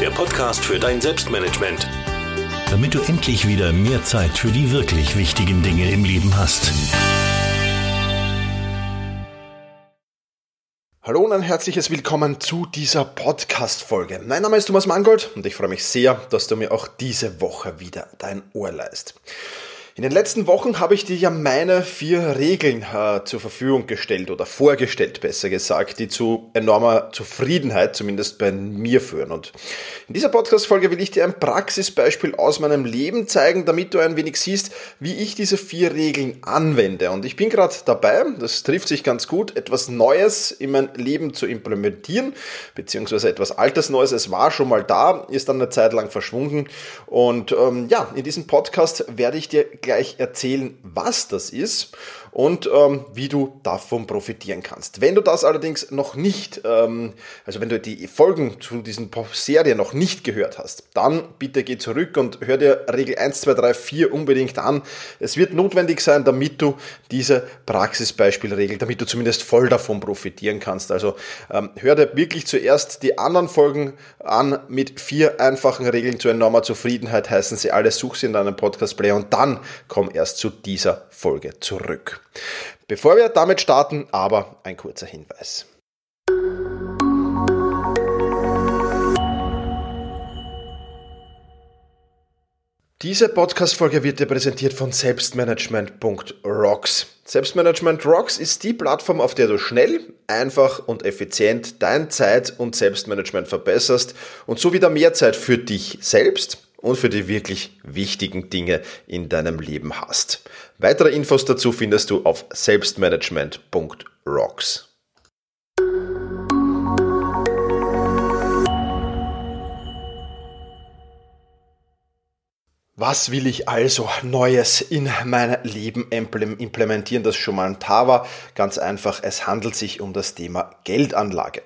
der Podcast für dein Selbstmanagement. Damit du endlich wieder mehr Zeit für die wirklich wichtigen Dinge im Leben hast. Hallo und ein herzliches Willkommen zu dieser Podcast-Folge. Mein Name ist Thomas Mangold und ich freue mich sehr, dass du mir auch diese Woche wieder dein Ohr leist. In den letzten Wochen habe ich dir ja meine vier Regeln äh, zur Verfügung gestellt oder vorgestellt, besser gesagt, die zu enormer Zufriedenheit zumindest bei mir führen. Und in dieser Podcast-Folge will ich dir ein Praxisbeispiel aus meinem Leben zeigen, damit du ein wenig siehst, wie ich diese vier Regeln anwende. Und ich bin gerade dabei, das trifft sich ganz gut, etwas Neues in mein Leben zu implementieren, beziehungsweise etwas Altes Neues. Es war schon mal da, ist dann eine Zeit lang verschwunden. Und ähm, ja, in diesem Podcast werde ich dir gleich erzählen, was das ist und ähm, wie du davon profitieren kannst. Wenn du das allerdings noch nicht, ähm, also wenn du die Folgen zu diesen Serie noch nicht gehört hast, dann bitte geh zurück und hör dir Regel 1, 2, 3, 4 unbedingt an. Es wird notwendig sein, damit du diese Praxisbeispielregel, damit du zumindest voll davon profitieren kannst. Also ähm, hör dir wirklich zuerst die anderen Folgen an mit vier einfachen Regeln zu enormer Zufriedenheit, heißen sie alle, such sie in deinem Podcast-Player und dann komm erst zu dieser Folge zurück. Bevor wir damit starten, aber ein kurzer Hinweis. Diese Podcast-Folge wird dir präsentiert von Selbstmanagement.rocks. Selbstmanagement Rocks ist die Plattform, auf der du schnell, einfach und effizient dein Zeit- und Selbstmanagement verbesserst und so wieder mehr Zeit für dich selbst und für die wirklich wichtigen Dinge in deinem Leben hast. Weitere Infos dazu findest du auf selbstmanagement.rocks. Was will ich also Neues in mein Leben implementieren, das schon mal ein Tar war? Ganz einfach, es handelt sich um das Thema Geldanlage.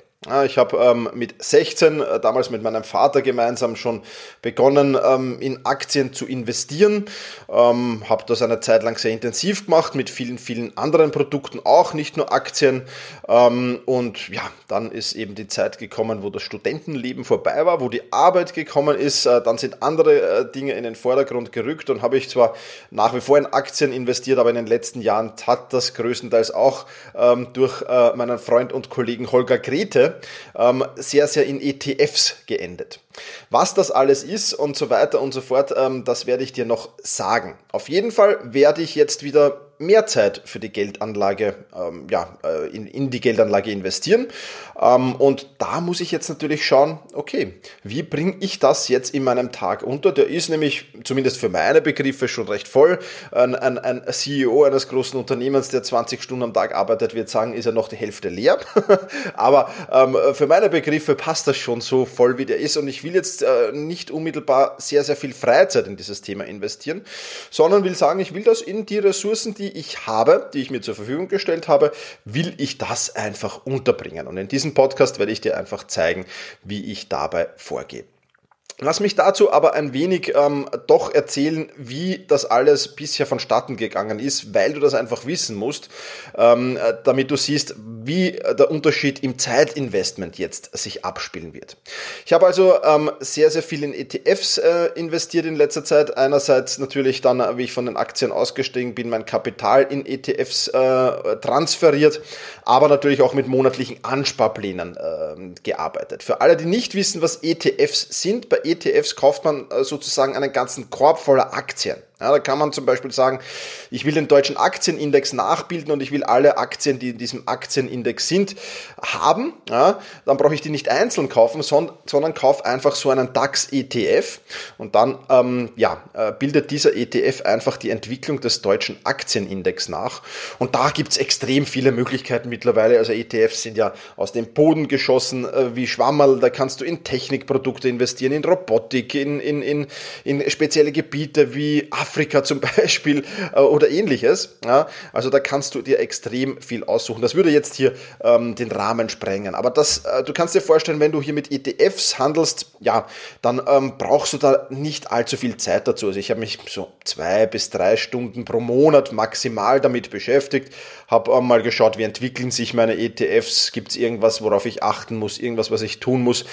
Ich habe ähm, mit 16 äh, damals mit meinem Vater gemeinsam schon begonnen, ähm, in Aktien zu investieren. Ähm, habe das eine Zeit lang sehr intensiv gemacht, mit vielen, vielen anderen Produkten auch, nicht nur Aktien. Ähm, und ja, dann ist eben die Zeit gekommen, wo das Studentenleben vorbei war, wo die Arbeit gekommen ist. Äh, dann sind andere äh, Dinge in den Vordergrund gerückt und habe ich zwar nach wie vor in Aktien investiert, aber in den letzten Jahren hat das größtenteils auch ähm, durch äh, meinen Freund und Kollegen Holger Grete ähm, sehr, sehr in ETFs geendet. Was das alles ist und so weiter und so fort, ähm, das werde ich dir noch sagen. Auf jeden Fall werde ich jetzt wieder mehr Zeit für die Geldanlage, ähm, ja, äh, in, in die Geldanlage investieren. Ähm, und da muss ich jetzt natürlich schauen, okay, wie bringe ich das jetzt in meinem Tag unter? Der ist nämlich zumindest für meine Begriffe schon recht voll. Ein, ein, ein CEO eines großen Unternehmens, der 20 Stunden am Tag arbeitet, wird sagen, ist er noch die Hälfte leer. Aber ähm, für meine Begriffe passt das schon so voll, wie der ist. Und ich will jetzt äh, nicht unmittelbar sehr, sehr viel Freizeit in dieses Thema investieren, sondern will sagen, ich will das in die Ressourcen, die ich habe, die ich mir zur Verfügung gestellt habe, will ich das einfach unterbringen. Und in diesem Podcast werde ich dir einfach zeigen, wie ich dabei vorgehe. Lass mich dazu aber ein wenig ähm, doch erzählen, wie das alles bisher vonstatten gegangen ist, weil du das einfach wissen musst, ähm, äh, damit du siehst, wie der Unterschied im Zeitinvestment jetzt sich abspielen wird. Ich habe also ähm, sehr, sehr viel in ETFs äh, investiert in letzter Zeit. Einerseits natürlich dann, äh, wie ich von den Aktien ausgestiegen bin, mein Kapital in ETFs äh, transferiert, aber natürlich auch mit monatlichen Ansparplänen äh, gearbeitet. Für alle, die nicht wissen, was ETFs sind, bei ETFs kauft man äh, sozusagen einen ganzen Korb voller Aktien. Ja, da kann man zum Beispiel sagen, ich will den deutschen Aktienindex nachbilden und ich will alle Aktien, die in diesem Aktienindex sind, haben. Ja, dann brauche ich die nicht einzeln kaufen, sondern, sondern kaufe einfach so einen DAX-ETF und dann ähm, ja, äh, bildet dieser ETF einfach die Entwicklung des deutschen Aktienindex nach. Und da gibt es extrem viele Möglichkeiten mittlerweile. Also ETFs sind ja aus dem Boden geschossen äh, wie Schwammerl. Da kannst du in Technikprodukte investieren, in Robotik, in, in, in, in spezielle Gebiete wie Afrika zum Beispiel äh, oder ähnliches. Ja, also da kannst du dir extrem viel aussuchen. Das würde jetzt hier ähm, den Rahmen sprengen. Aber das, äh, du kannst dir vorstellen, wenn du hier mit ETFs handelst, ja, dann ähm, brauchst du da nicht allzu viel Zeit dazu. Also ich habe mich so zwei bis drei Stunden pro Monat maximal damit beschäftigt, habe äh, mal geschaut, wie entwickeln sich meine ETFs, gibt es irgendwas, worauf ich achten muss, irgendwas, was ich tun muss.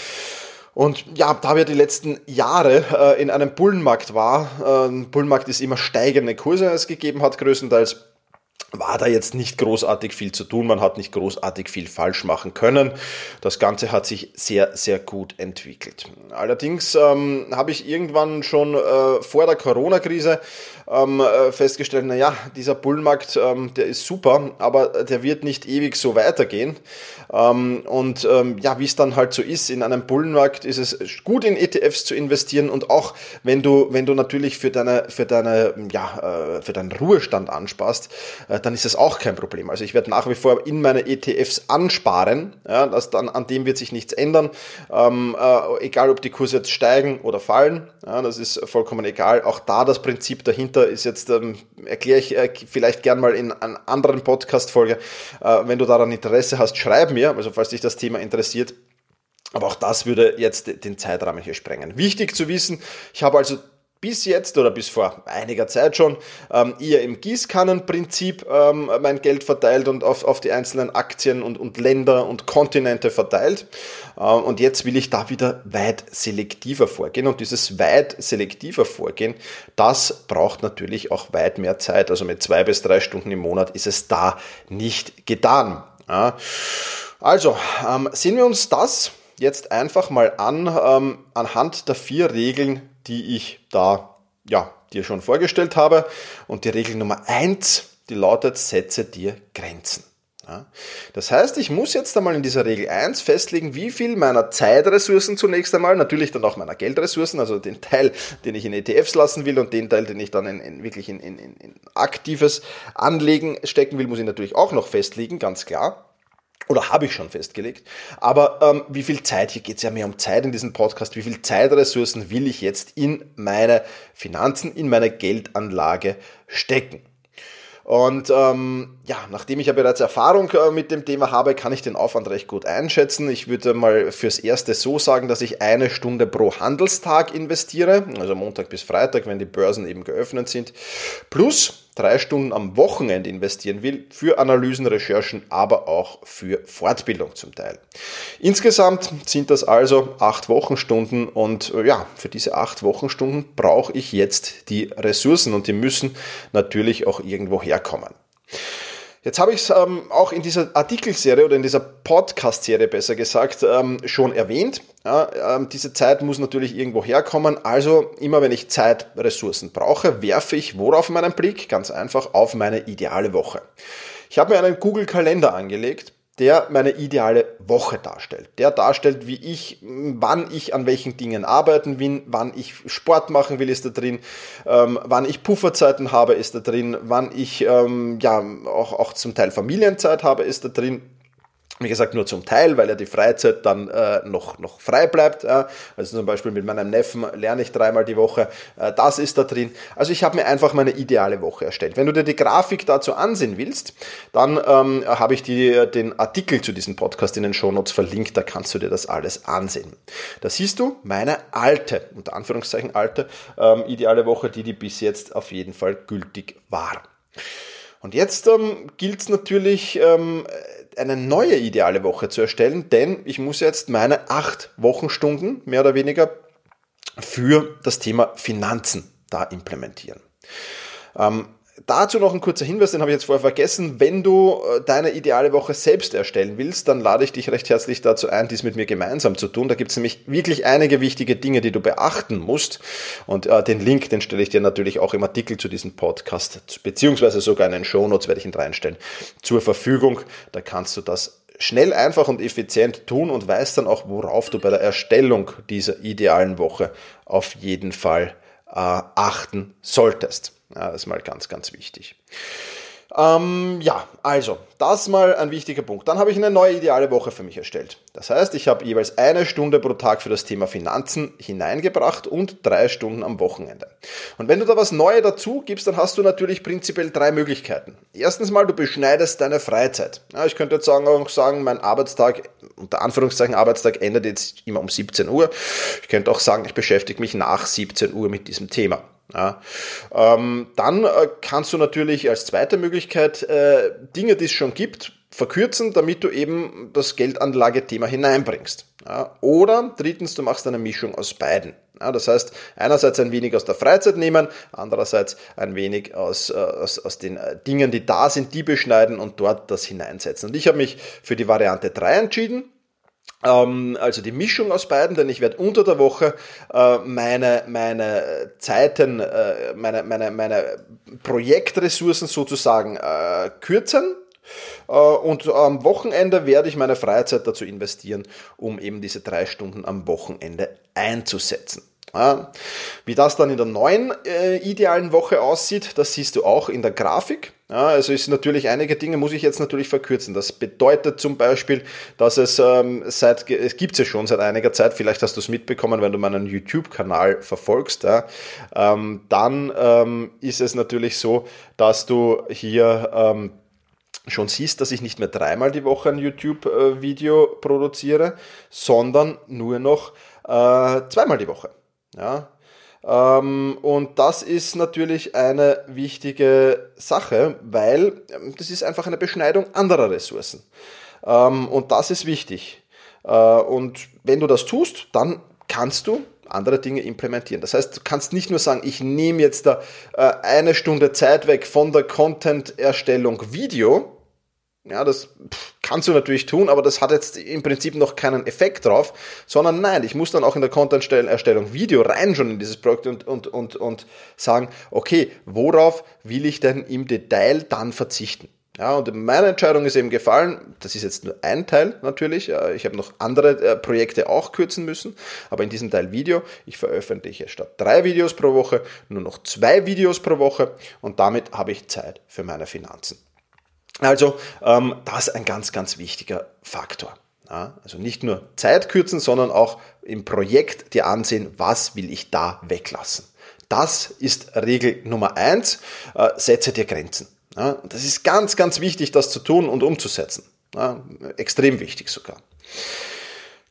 Und ja, da wir die letzten Jahre äh, in einem Bullenmarkt war, äh, Bullenmarkt ist immer steigende Kurse es gegeben hat, größtenteils war da jetzt nicht großartig viel zu tun, man hat nicht großartig viel falsch machen können. Das Ganze hat sich sehr, sehr gut entwickelt. Allerdings ähm, habe ich irgendwann schon äh, vor der Corona-Krise ähm, äh, festgestellt, naja, dieser Bullenmarkt, ähm, der ist super, aber der wird nicht ewig so weitergehen. Ähm, und ähm, ja, wie es dann halt so ist, in einem Bullenmarkt ist es gut in ETFs zu investieren und auch wenn du, wenn du natürlich für deine, für deine, ja, äh, für deinen Ruhestand ansparst, äh, dann ist das auch kein Problem. Also ich werde nach wie vor in meine ETFs ansparen, ja, das dann, an dem wird sich nichts ändern, ähm, äh, egal ob die Kurse jetzt steigen oder fallen, ja, das ist vollkommen egal. Auch da das Prinzip dahinter ist jetzt, ähm, erkläre ich äh, vielleicht gern mal in einer anderen Podcast-Folge, äh, wenn du daran Interesse hast, schreib mir, also falls dich das Thema interessiert, aber auch das würde jetzt den Zeitrahmen hier sprengen. Wichtig zu wissen, ich habe also bis jetzt oder bis vor einiger Zeit schon ähm, eher im Gießkannenprinzip ähm, mein Geld verteilt und auf, auf die einzelnen Aktien und, und Länder und Kontinente verteilt. Äh, und jetzt will ich da wieder weit selektiver vorgehen. Und dieses weit selektiver Vorgehen, das braucht natürlich auch weit mehr Zeit. Also mit zwei bis drei Stunden im Monat ist es da nicht getan. Ja. Also, ähm, sehen wir uns das jetzt einfach mal an, ähm, anhand der vier Regeln, die ich da ja, dir schon vorgestellt habe. Und die Regel Nummer eins, die lautet, setze dir Grenzen. Ja. Das heißt, ich muss jetzt einmal in dieser Regel 1 festlegen, wie viel meiner Zeitressourcen zunächst einmal, natürlich dann auch meiner Geldressourcen, also den Teil, den ich in ETFs lassen will und den Teil, den ich dann in, in wirklich in, in, in aktives Anlegen stecken will, muss ich natürlich auch noch festlegen, ganz klar oder habe ich schon festgelegt. Aber ähm, wie viel Zeit, hier geht es ja mehr um Zeit in diesem Podcast, wie viel Zeitressourcen will ich jetzt in meine Finanzen, in meine Geldanlage stecken? Und ähm, ja, nachdem ich ja bereits Erfahrung äh, mit dem Thema habe, kann ich den Aufwand recht gut einschätzen. Ich würde mal fürs Erste so sagen, dass ich eine Stunde pro Handelstag investiere, also Montag bis Freitag, wenn die Börsen eben geöffnet sind, plus drei Stunden am Wochenende investieren will, für Analysen, Recherchen, aber auch für Fortbildung zum Teil. Insgesamt sind das also acht Wochenstunden und äh, ja, für diese acht Wochenstunden brauche ich jetzt die Ressourcen und die müssen natürlich auch irgendwo herkommen. Jetzt habe ich es ähm, auch in dieser Artikelserie oder in dieser Podcast-Serie besser gesagt ähm, schon erwähnt. Ja, ähm, diese Zeit muss natürlich irgendwo herkommen. Also immer wenn ich Zeitressourcen brauche, werfe ich worauf meinen Blick? Ganz einfach auf meine ideale Woche. Ich habe mir einen Google-Kalender angelegt, der meine ideale Woche darstellt. Der darstellt, wie ich, wann ich an welchen Dingen arbeiten will, wann ich Sport machen will, ist da drin, ähm, wann ich Pufferzeiten habe, ist da drin, wann ich ähm, ja auch, auch zum Teil Familienzeit habe, ist da drin wie gesagt, nur zum Teil, weil ja die Freizeit dann äh, noch, noch frei bleibt. Ja. Also zum Beispiel mit meinem Neffen lerne ich dreimal die Woche. Äh, das ist da drin. Also ich habe mir einfach meine ideale Woche erstellt. Wenn du dir die Grafik dazu ansehen willst, dann ähm, habe ich dir den Artikel zu diesem Podcast in den Shownotes verlinkt. Da kannst du dir das alles ansehen. Da siehst du meine alte, unter Anführungszeichen alte, ähm, ideale Woche, die die bis jetzt auf jeden Fall gültig war. Und jetzt ähm, gilt es natürlich, ähm, eine neue ideale Woche zu erstellen, denn ich muss jetzt meine acht Wochenstunden mehr oder weniger für das Thema Finanzen da implementieren. Ähm, Dazu noch ein kurzer Hinweis, den habe ich jetzt vorher vergessen. Wenn du äh, deine ideale Woche selbst erstellen willst, dann lade ich dich recht herzlich dazu ein, dies mit mir gemeinsam zu tun. Da gibt es nämlich wirklich einige wichtige Dinge, die du beachten musst. Und äh, den Link, den stelle ich dir natürlich auch im Artikel zu diesem Podcast, beziehungsweise sogar in den Shownotes werde ich ihn reinstellen, zur Verfügung. Da kannst du das schnell, einfach und effizient tun und weißt dann auch, worauf du bei der Erstellung dieser idealen Woche auf jeden Fall äh, achten solltest. Das ist mal ganz, ganz wichtig. Ähm, ja, also, das mal ein wichtiger Punkt. Dann habe ich eine neue ideale Woche für mich erstellt. Das heißt, ich habe jeweils eine Stunde pro Tag für das Thema Finanzen hineingebracht und drei Stunden am Wochenende. Und wenn du da was Neues dazu gibst, dann hast du natürlich prinzipiell drei Möglichkeiten. Erstens mal, du beschneidest deine Freizeit. Ja, ich könnte jetzt sagen, auch sagen, mein Arbeitstag, unter Anführungszeichen Arbeitstag, endet jetzt immer um 17 Uhr. Ich könnte auch sagen, ich beschäftige mich nach 17 Uhr mit diesem Thema. Ja. Ähm, dann äh, kannst du natürlich als zweite Möglichkeit äh, Dinge, die es schon gibt, verkürzen, damit du eben das Geldanlagethema hineinbringst. Ja. Oder drittens, du machst eine Mischung aus beiden. Ja, das heißt, einerseits ein wenig aus der Freizeit nehmen, andererseits ein wenig aus, äh, aus, aus den äh, Dingen, die da sind, die beschneiden und dort das hineinsetzen. Und ich habe mich für die Variante 3 entschieden. Ähm, also die Mischung aus beiden, denn ich werde unter der Woche äh, meine, meine Zeiten, äh, meine, meine, meine Projektressourcen sozusagen äh, kürzen. Und am Wochenende werde ich meine Freizeit dazu investieren, um eben diese drei Stunden am Wochenende einzusetzen. Wie das dann in der neuen idealen Woche aussieht, das siehst du auch in der Grafik. Ja, also ist natürlich einige Dinge muss ich jetzt natürlich verkürzen. Das bedeutet zum Beispiel, dass es ähm, seit es gibt es ja schon seit einiger Zeit. Vielleicht hast du es mitbekommen, wenn du meinen YouTube-Kanal verfolgst. Ja, ähm, dann ähm, ist es natürlich so, dass du hier ähm, schon siehst, dass ich nicht mehr dreimal die Woche ein YouTube-Video äh, produziere, sondern nur noch äh, zweimal die Woche. Ja, und das ist natürlich eine wichtige Sache, weil ähm, das ist einfach eine Beschneidung anderer Ressourcen. Ähm, und das ist wichtig. Äh, und wenn du das tust, dann kannst du andere Dinge implementieren. Das heißt, du kannst nicht nur sagen, ich nehme jetzt da äh, eine Stunde Zeit weg von der Content-Erstellung Video, ja, das kannst du natürlich tun, aber das hat jetzt im Prinzip noch keinen Effekt drauf, sondern nein, ich muss dann auch in der Content-Erstellung Video rein schon in dieses Projekt und, und, und, und sagen, okay, worauf will ich denn im Detail dann verzichten? Ja, und meine Entscheidung ist eben gefallen, das ist jetzt nur ein Teil natürlich, ich habe noch andere äh, Projekte auch kürzen müssen, aber in diesem Teil Video, ich veröffentliche statt drei Videos pro Woche nur noch zwei Videos pro Woche und damit habe ich Zeit für meine Finanzen. Also ähm, das ist ein ganz, ganz wichtiger Faktor. Ja, also nicht nur Zeit kürzen, sondern auch im Projekt dir ansehen, was will ich da weglassen. Das ist Regel Nummer eins. Äh, setze dir Grenzen. Ja, das ist ganz, ganz wichtig, das zu tun und umzusetzen. Ja, extrem wichtig sogar.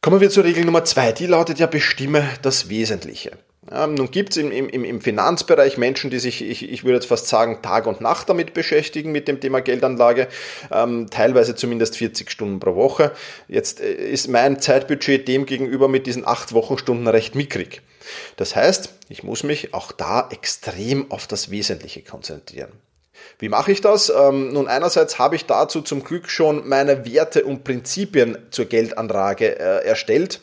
Kommen wir zur Regel Nummer zwei. Die lautet ja, bestimme das Wesentliche. Ja, nun gibt es im, im, im Finanzbereich Menschen, die sich, ich, ich würde jetzt fast sagen, Tag und Nacht damit beschäftigen, mit dem Thema Geldanlage, ähm, teilweise zumindest 40 Stunden pro Woche. Jetzt äh, ist mein Zeitbudget dem gegenüber mit diesen acht Wochenstunden recht mickrig. Das heißt, ich muss mich auch da extrem auf das Wesentliche konzentrieren. Wie mache ich das? Ähm, nun, einerseits habe ich dazu zum Glück schon meine Werte und Prinzipien zur Geldanlage äh, erstellt.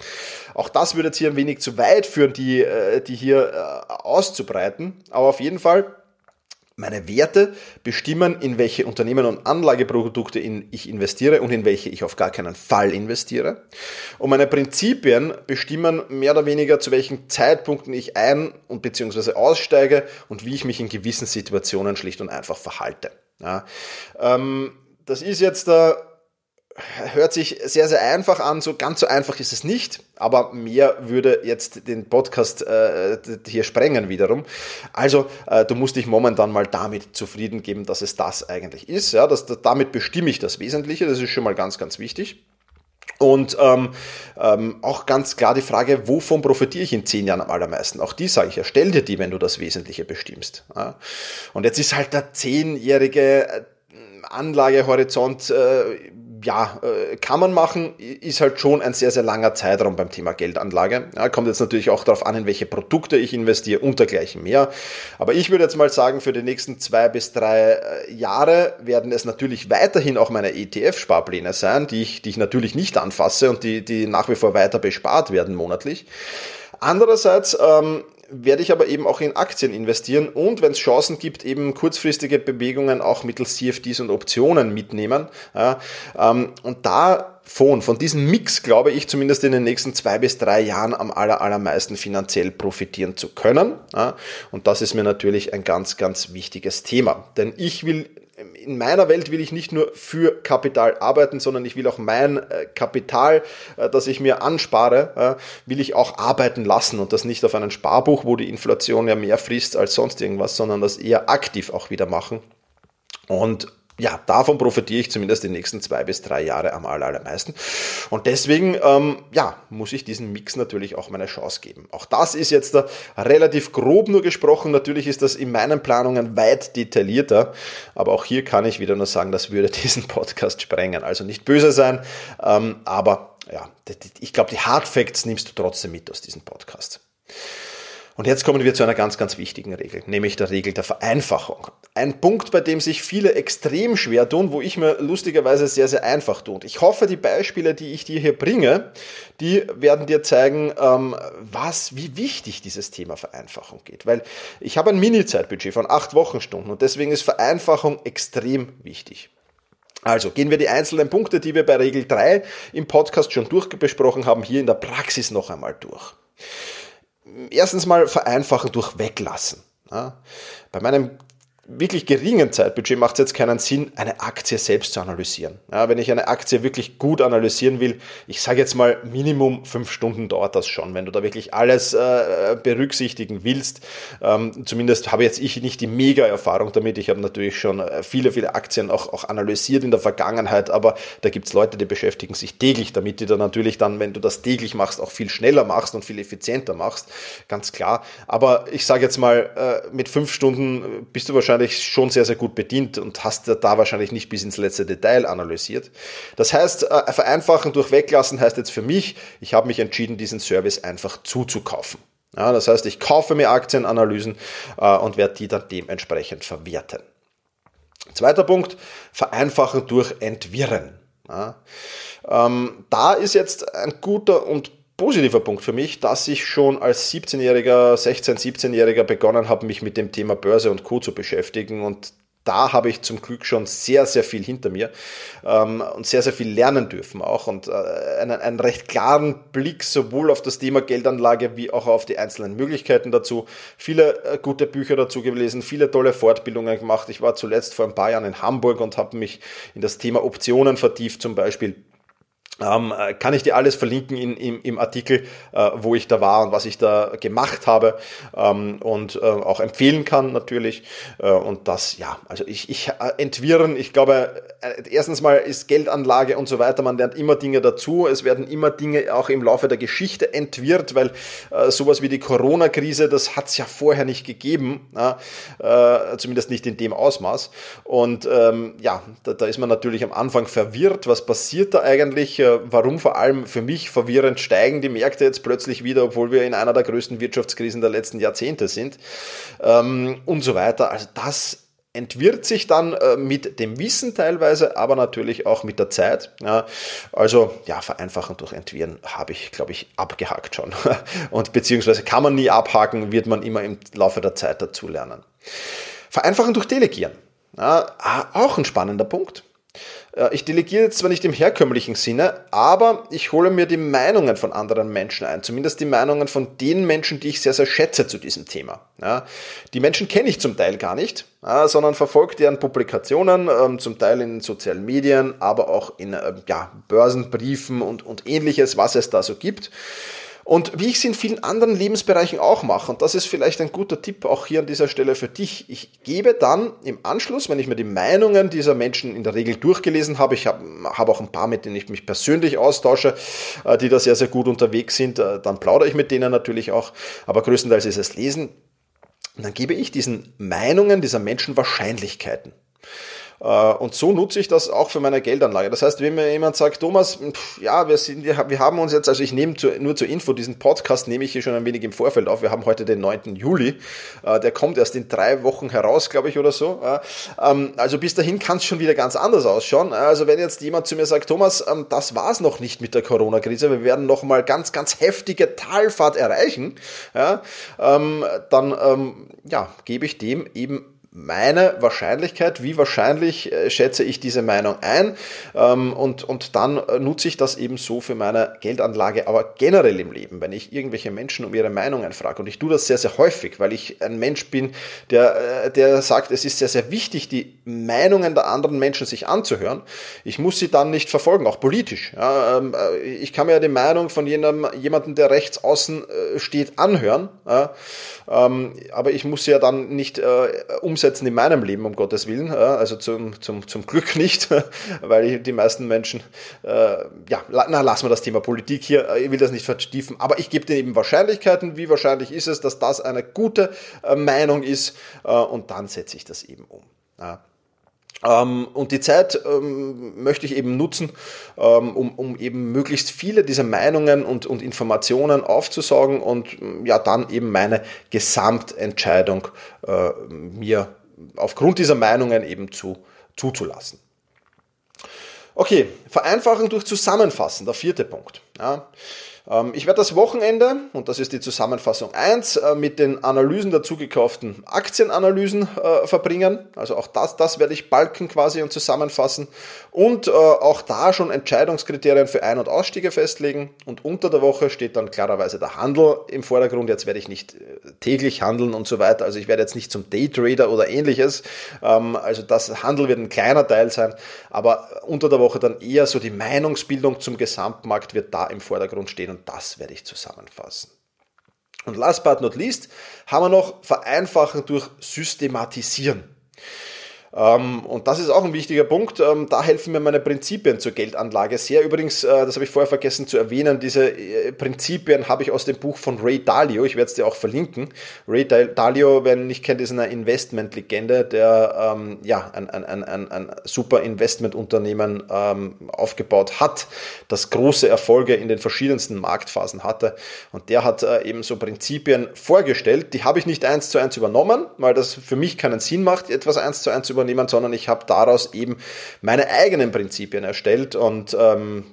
Auch das würde jetzt hier ein wenig zu weit führen, die, äh, die hier äh, auszubreiten. Aber auf jeden Fall meine Werte bestimmen, in welche Unternehmen und Anlageprodukte ich investiere und in welche ich auf gar keinen Fall investiere. Und meine Prinzipien bestimmen mehr oder weniger, zu welchen Zeitpunkten ich ein- und beziehungsweise aussteige und wie ich mich in gewissen Situationen schlicht und einfach verhalte. Ja, ähm, das ist jetzt der äh, hört sich sehr, sehr einfach an. So ganz so einfach ist es nicht, aber mehr würde jetzt den Podcast äh, hier sprengen wiederum. Also äh, du musst dich momentan mal damit zufrieden geben, dass es das eigentlich ist. Ja, das, damit bestimme ich das Wesentliche. Das ist schon mal ganz, ganz wichtig. Und ähm, ähm, auch ganz klar die Frage, wovon profitiere ich in zehn Jahren am allermeisten? Auch die sage ich ja, stell dir die, wenn du das Wesentliche bestimmst. Ja? Und jetzt ist halt der zehnjährige äh, Anlagehorizont äh, ja, äh, kann man machen, ist halt schon ein sehr, sehr langer Zeitraum beim Thema Geldanlage. Ja, kommt jetzt natürlich auch darauf an, in welche Produkte ich investiere und dergleichen mehr. Aber ich würde jetzt mal sagen, für die nächsten zwei bis drei äh, Jahre werden es natürlich weiterhin auch meine ETF-Sparpläne sein, die ich, die ich natürlich nicht anfasse und die, die nach wie vor weiter bespart werden monatlich. Andererseits ähm, werde ich aber eben auch in Aktien investieren und wenn es Chancen gibt, eben kurzfristige Bewegungen auch mittels CFDs und Optionen mitnehmen. Ja, ähm, und davon, von diesem Mix, glaube ich zumindest in den nächsten zwei bis drei Jahren am aller, allermeisten finanziell profitieren zu können. Ja, und das ist mir natürlich ein ganz, ganz wichtiges Thema. Denn ich will in meiner Welt will ich nicht nur für Kapital arbeiten, sondern ich will auch mein äh, Kapital, äh, das ich mir anspare, will ich auch arbeiten lassen und das nicht auf einem Sparbuch, wo die Inflation ja mehr frisst als sonst irgendwas, sondern das eher aktiv auch wieder machen. Und ja, davon profitiere ich zumindest die nächsten zwei bis drei Jahre am allermeisten. Und deswegen, ähm, ja, muss ich diesen Mix natürlich auch meine Chance geben. Auch das ist jetzt da relativ grob nur gesprochen. Natürlich ist das in meinen Planungen weit detaillierter. Aber auch hier kann ich wieder nur sagen, das würde diesen Podcast sprengen. Also nicht böse sein, ähm, aber ja, ich glaube, die Hard Facts nimmst du trotzdem mit aus diesem Podcast. Und jetzt kommen wir zu einer ganz, ganz wichtigen Regel, nämlich der Regel der Vereinfachung. Ein Punkt, bei dem sich viele extrem schwer tun, wo ich mir lustigerweise sehr, sehr einfach tue. Und ich hoffe, die Beispiele, die ich dir hier bringe, die werden dir zeigen, ähm, was, wie wichtig dieses Thema Vereinfachung geht. Weil ich habe ein Mini-Zeitbudget von acht Wochenstunden und deswegen ist Vereinfachung extrem wichtig. Also gehen wir die einzelnen Punkte, die wir bei Regel 3 im Podcast schon durchbesprochen haben, hier in der Praxis noch einmal durch erstens mal vereinfachen durch Weglassen. Ja. Bei meinem wirklich geringen Zeitbudget macht es jetzt keinen Sinn, eine Aktie selbst zu analysieren. Ja, wenn ich eine Aktie wirklich gut analysieren will, ich sage jetzt mal, Minimum fünf Stunden dauert das schon, wenn du da wirklich alles äh, berücksichtigen willst. Ähm, zumindest habe jetzt ich nicht die Mega-Erfahrung damit. Ich habe natürlich schon äh, viele, viele Aktien auch, auch analysiert in der Vergangenheit, aber da gibt es Leute, die beschäftigen sich täglich damit, die dann natürlich dann, wenn du das täglich machst, auch viel schneller machst und viel effizienter machst. Ganz klar. Aber ich sage jetzt mal, äh, mit fünf Stunden bist du wahrscheinlich wahrscheinlich schon sehr, sehr gut bedient und hast da wahrscheinlich nicht bis ins letzte Detail analysiert. Das heißt, äh, vereinfachen durch Weglassen heißt jetzt für mich, ich habe mich entschieden, diesen Service einfach zuzukaufen. Ja, das heißt, ich kaufe mir Aktienanalysen äh, und werde die dann dementsprechend verwerten. Zweiter Punkt, vereinfachen durch Entwirren. Ja, ähm, da ist jetzt ein guter und positiver Punkt für mich, dass ich schon als 17-Jähriger, 16-, 17-Jähriger begonnen habe, mich mit dem Thema Börse und Co. zu beschäftigen und da habe ich zum Glück schon sehr, sehr viel hinter mir ähm, und sehr, sehr viel lernen dürfen auch und äh, einen, einen recht klaren Blick sowohl auf das Thema Geldanlage wie auch auf die einzelnen Möglichkeiten dazu. Viele äh, gute Bücher dazu gelesen, viele tolle Fortbildungen gemacht. Ich war zuletzt vor ein paar Jahren in Hamburg und habe mich in das Thema Optionen vertieft zum Beispiel ähm, äh, kann ich dir alles verlinken in, im, im Artikel, äh, wo ich da war und was ich da gemacht habe ähm, und äh, auch empfehlen kann natürlich. Äh, und das, ja, also ich, ich äh, entwirren, ich glaube, äh, erstens mal ist Geldanlage und so weiter, man lernt immer Dinge dazu, es werden immer Dinge auch im Laufe der Geschichte entwirrt, weil sowas wie die Corona-Krise, das hat es ja vorher nicht gegeben, äh, zumindest nicht in dem Ausmaß. Und ähm, ja, da, da ist man natürlich am Anfang verwirrt, was passiert da eigentlich? Warum vor allem für mich verwirrend steigen die Märkte jetzt plötzlich wieder, obwohl wir in einer der größten Wirtschaftskrisen der letzten Jahrzehnte sind ähm, und so weiter. Also das entwirrt sich dann äh, mit dem Wissen teilweise, aber natürlich auch mit der Zeit. Ja, also ja, vereinfachen durch Entwirren habe ich, glaube ich, abgehakt schon. Und beziehungsweise kann man nie abhaken, wird man immer im Laufe der Zeit dazulernen. Vereinfachen durch Delegieren. Ja, auch ein spannender Punkt. Äh, ich delegiere jetzt zwar nicht im herkömmlichen Sinne, aber ich hole mir die Meinungen von anderen Menschen ein. Zumindest die Meinungen von den Menschen, die ich sehr, sehr schätze zu diesem Thema. Die Menschen kenne ich zum Teil gar nicht, sondern verfolge deren Publikationen, ähm, zum Teil in sozialen Medien, aber auch in äh, ja, Börsenbriefen und, und ähnliches, was es da so gibt. Und wie ich es in vielen anderen Lebensbereichen auch mache, und das ist vielleicht ein guter Tipp auch hier an dieser Stelle für dich, ich gebe dann im Anschluss, wenn ich mir die Meinungen dieser Menschen in der Regel durchgelesen habe, ich habe hab auch ein paar, mit denen ich mich persönlich austausche, äh, die da sehr, sehr gut unterwegs sind, äh, dann plaudere ich mit denen natürlich auch, aber größtenteils ist es Lesen. Dann gebe ich diesen Meinungen dieser Menschen Wahrscheinlichkeiten. Äh, und so nutze ich das auch für meine Geldanlage. Das heißt, wenn mir jemand sagt, Thomas, ja, wir, sind, wir haben uns jetzt, also ich nehme zu, nur zur Info, diesen Podcast nehme ich hier schon ein wenig im Vorfeld auf. Wir haben heute den 9. Juli. Äh, der kommt erst in drei Wochen heraus, glaube ich, oder so. Ähm, also bis dahin kann es schon wieder ganz anders ausschauen. Also wenn jetzt jemand zu mir sagt, Thomas, ähm, das war es noch nicht mit der Corona-Krise, wir werden noch mal ganz, ganz heftige Talfahrt erreichen, ähm, dann ja, gebe ich dem eben meine Wahrscheinlichkeit, wie wahrscheinlich äh, schätze ich diese Meinung ein ähm, und, und dann äh, nutze ich das eben so für meine Geldanlage, aber generell im Leben, wenn ich irgendwelche Menschen um ihre Meinungen frage und ich tue das sehr, sehr häufig, weil ich ein Mensch bin, der, äh, der sagt, es ist sehr, sehr wichtig, die Meinungen der anderen Menschen sich anzuhören. Ich muss sie dann nicht verfolgen, auch politisch. Ähm, ich kann mir ja die Meinung von jenem, jemandem, der rechts außen steht, anhören, ähm, aber ich muss sie ja dann nicht umsetzen umsetzen in meinem Leben, um Gottes Willen. Also zum, zum, zum Glück nicht, weil die meisten Menschen, äh, ja, na, lassen wir das Thema Politik hier, ich will das nicht vertiefen, aber ich gebe dir eben Wahrscheinlichkeiten, wie wahrscheinlich ist es, dass das eine gute äh, Meinung ist äh, und dann setze ich das eben um. Ähm, und die Zeit ähm, möchte ich eben nutzen, ähm, um, um eben möglichst viele dieser Meinungen und, und Informationen aufzusaugen und ja dann eben meine Gesamtentscheidung äh, mir aufgrund dieser Meinungen eben zu, zuzulassen. Okay, vereinfachen durch Zusammenfassen, der vierte Punkt. Ja. Ähm, ich werde das Wochenende, und das ist die Zusammenfassung 1, äh, mit den Analysen der zugekauften Aktienanalysen äh, verbringen. Also auch das, das werde ich balken quasi und zusammenfassen. Und äh, auch da schon Entscheidungskriterien für Ein- und Ausstiege festlegen. Und unter der Woche steht dann klarerweise der Handel im Vordergrund. Jetzt werde ich nicht täglich handeln und so weiter. Also ich werde jetzt nicht zum Daytrader oder ähnliches. Ähm, also das Handel wird ein kleiner Teil sein. Aber unter der Woche dann eher so die Meinungsbildung zum Gesamtmarkt wird da im Vordergrund stehen und das werde ich zusammenfassen. Und last but not least haben wir noch vereinfachen durch Systematisieren. Ähm, und das ist auch ein wichtiger Punkt. Ähm, da helfen mir meine Prinzipien zur Geldanlage sehr. Übrigens, äh, das habe ich vorher vergessen zu erwähnen, diese äh, Prinzipien habe ich aus dem Buch von Ray Dalio. Ich werde es dir auch verlinken. Ray Dalio, wer ihn nicht kennt, ist eine Investmentlegende, der ähm, ja, ein, ein, ein, ein, super Investmentunternehmen aufgebaut hat, das große Erfolge in den verschiedensten Marktphasen hatte. Und der hat äh, eben so Prinzipien vorgestellt. Die habe ich nicht eins zu eins übernommen, weil das für mich keinen Sinn macht, etwas eins zu eins zu übernehmen, sondern ich habe daraus eben meine eigenen Prinzipien erstellt und ähm,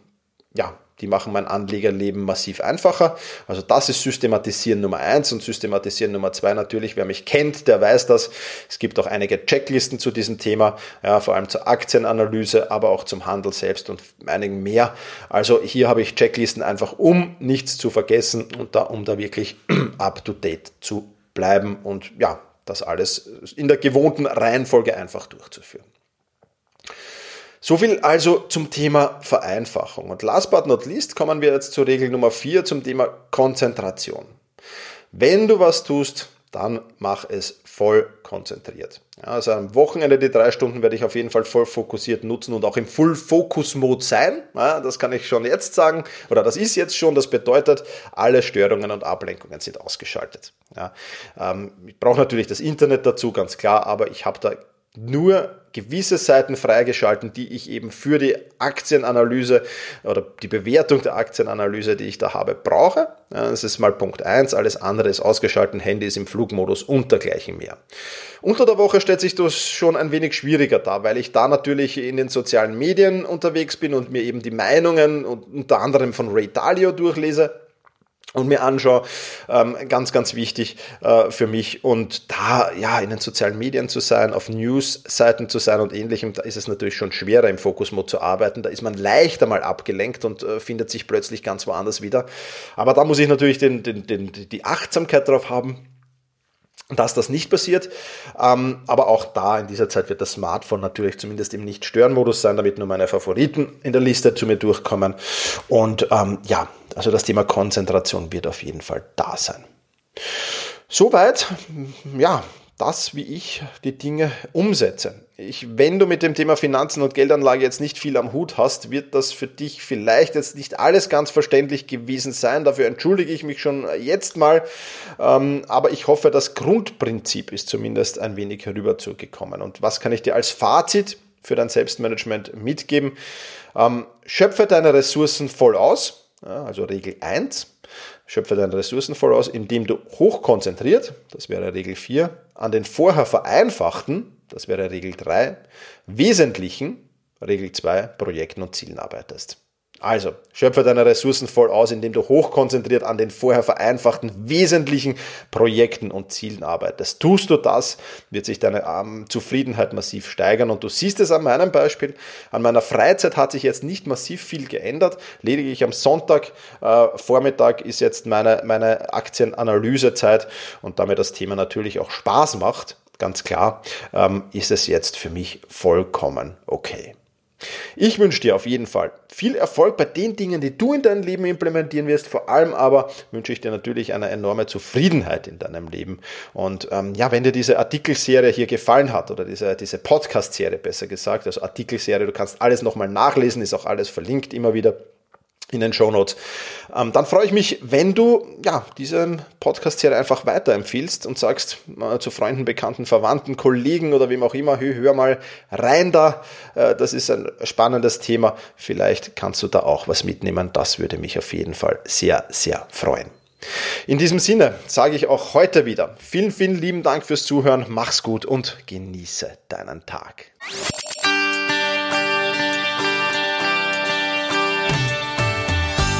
ja, die machen mein Anlegerleben massiv einfacher. Also das ist Systematisieren Nummer eins und Systematisieren Nummer zwei natürlich. Wer mich kennt, der weiß das. Es gibt auch einige Checklisten zu diesem Thema, ja, vor allem zur Aktienanalyse, aber auch zum Handel selbst und einigen mehr. Also hier habe ich Checklisten einfach, um nichts zu vergessen und da, um da wirklich up to date zu bleiben und ja, das alles in der gewohnten Reihenfolge einfach durchzuführen. So viel also zum Thema Vereinfachung. Und last but not least kommen wir jetzt zur Regel Nummer 4 zum Thema Konzentration. Wenn du was tust, dann mach es voll konzentriert. Ja, also am Wochenende die drei Stunden werde ich auf jeden Fall voll fokussiert nutzen und auch im Full-Focus-Mode sein. Ja, das kann ich schon jetzt sagen, oder das ist jetzt schon. Das bedeutet, alle Störungen und Ablenkungen sind ausgeschaltet. Ja, ähm, ich brauche natürlich das Internet dazu, ganz klar, aber ich habe da nur gewisse Seiten freigeschalten, die ich eben für die Aktienanalyse oder die Bewertung der Aktienanalyse, die ich da habe, brauche. Das ist mal Punkt 1, alles andere ist ausgeschalten, Handy ist im Flugmodus und dergleichen mehr. Unter der Woche stellt sich das schon ein wenig schwieriger dar, weil ich da natürlich in den sozialen Medien unterwegs bin und mir eben die Meinungen unter anderem von Ray Dalio durchlese und mir anschaue, ähm, ganz, ganz wichtig äh, für mich. Und da, ja, in den sozialen Medien zu sein, auf News-Seiten zu sein und ähnlichem, da ist es natürlich schon schwerer im Fokus-Mode zu arbeiten. Da ist man leichter mal abgelenkt und äh, findet sich plötzlich ganz woanders wieder. Aber da muss ich natürlich den, den, den, die Achtsamkeit drauf haben, dass das nicht passiert. Ähm, aber auch da in dieser Zeit wird das Smartphone natürlich zumindest im Nicht-Stören-Modus sein, damit nur meine Favoriten in der Liste zu mir durchkommen. Und ähm, ja, also das Thema Konzentration wird auf jeden Fall da sein. Soweit, ja, das, wie ich die Dinge umsetze. Ich, wenn du mit dem Thema Finanzen und Geldanlage jetzt nicht viel am Hut hast, wird das für dich vielleicht jetzt nicht alles ganz verständlich gewesen sein. Dafür entschuldige ich mich schon jetzt mal. Ähm, aber ich hoffe, das Grundprinzip ist zumindest ein wenig herüberzugekommen. Und was kann ich dir als Fazit für dein Selbstmanagement mitgeben? Ähm, schöpfe deine Ressourcen voll aus. also Regel 1 Schöpfe deine Ressourcen voll aus, indem du hochkonzentriert, das wäre Regel 4, an den vorher vereinfachten, das wäre Regel 3, wesentlichen, Regel 2, Projekten und Zielen arbeitest. Also, schöpfe deine Ressourcen voll aus, indem du hochkonzentriert an den vorher vereinfachten wesentlichen Projekten und Zielen arbeitest. Tust du das, wird sich deine ähm, Zufriedenheit massiv steigern und du siehst es an meinem Beispiel. An meiner Freizeit hat sich jetzt nicht massiv viel geändert. Lediglich am Sonntag äh, Vormittag ist jetzt meine, meine Aktienanalysezeit und damit das Thema natürlich auch Spaß macht, ganz klar, ähm, ist es jetzt für mich vollkommen okay. Ich wünsche dir auf jeden Fall viel Erfolg bei den Dingen, die du in deinem Leben implementieren wirst. Vor allem aber wünsche ich dir natürlich eine enorme Zufriedenheit in deinem Leben. Und ähm, ja, wenn dir diese Artikelserie hier gefallen hat oder diese, diese Podcast-Serie besser gesagt, also Artikelserie, du kannst alles nochmal nachlesen, ist auch alles verlinkt immer wieder in den Show Notes. Ähm, dann freue ich mich, wenn du ja, diesen Podcast hier einfach weiterempfiehlst und sagst äh, zu Freunden, Bekannten, Verwandten, Kollegen oder wem auch immer, hör, hör mal rein da. Äh, das ist ein spannendes Thema. Vielleicht kannst du da auch was mitnehmen. Das würde mich auf jeden Fall sehr, sehr freuen. In diesem Sinne sage ich auch heute wieder vielen, vielen lieben Dank fürs Zuhören. Mach's gut und genieße deinen Tag.